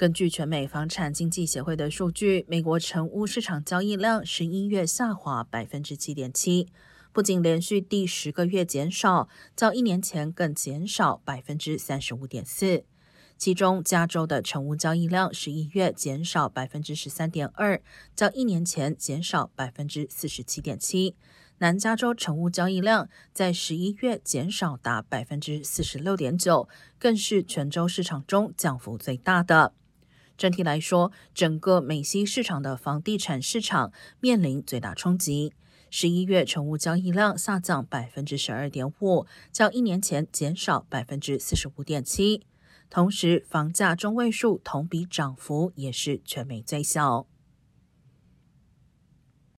根据全美房产经济协会的数据，美国成屋市场交易量十一月下滑百分之七点七，不仅连续第十个月减少，较一年前更减少百分之三十五点四。其中，加州的成屋交易量十一月减少百分之十三点二，较一年前减少百分之四十七点七。南加州成屋交易量在十一月减少达百分之四十六点九，更是全州市场中降幅最大的。整体来说，整个美西市场的房地产市场面临最大冲击。十一月成屋交易量下降百分之十二点五，较一年前减少百分之四十五点七。同时，房价中位数同比涨幅也是全美最小。